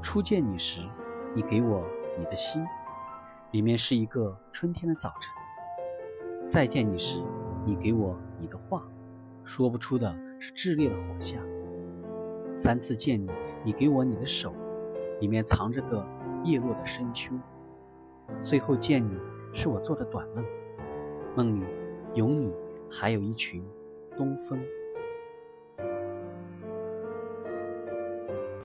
初见你时你给我你的心里面是一个春天的早晨。再见你时你给我你的话说不出的是炽烈的火象三次见你你给我你的手里面藏着个叶落的深秋。最后见你是我做的短梦梦里有你还有一群东风。